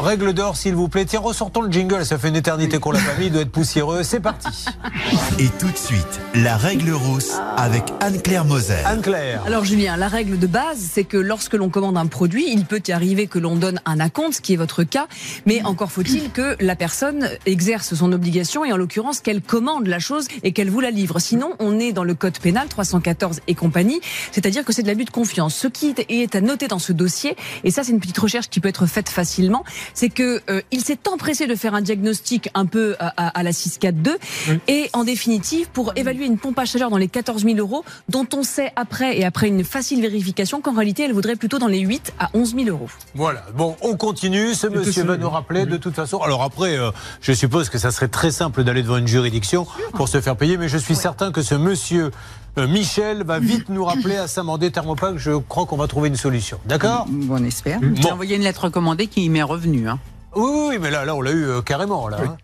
règle d'or, s'il vous plaît. Tiens, ressortons le jingle. Ça fait une éternité qu'on l'a pas mis. Il doit être poussiéreux. C'est parti. Et tout de suite, la règle rousse avec Anne-Claire Moser. Anne-Claire. Alors Julien, la règle de base, c'est que lorsque l'on commande un produit, il peut y arriver que l'on donne un acompte, ce qui est votre cas, mais encore faut-il que la personne exerce son obligation et en l'occurrence qu'elle commande la chose et qu'elle vous la livre. Sinon, on est dans le code pénal 314 et compagnie, c'est-à-dire que c'est de l'abus de confiance. Ce qui est à noter dans ce dossier, et ça c'est une petite recherche qui peut être faite facilement, c'est que euh, il s'est empressé de faire un diagnostic un peu à, à, à la 642 et en définitive pour évaluer une pompe à chaleur dans les 14 000 euros, dont on sait après et après une facile vérification qu'en réalité elle voudrait plutôt dans les 8 à 11 000 euros. Voilà. Bon, on continue. Ce monsieur va nous rappeler de toute façon. Alors après, euh, je suppose que ça serait très simple d'aller devant une juridiction pour se faire payer, mais je suis certain que ce monsieur Michel va vite nous rappeler à Saint-Mandé Thermopac. Je crois qu'on va trouver une solution. D'accord On espère. Bon. J'ai envoyé une lettre recommandée qui m'est revenue. Hein. oui, oui, oui, mais là, là, on l'a eu euh, carrément. Là, hein.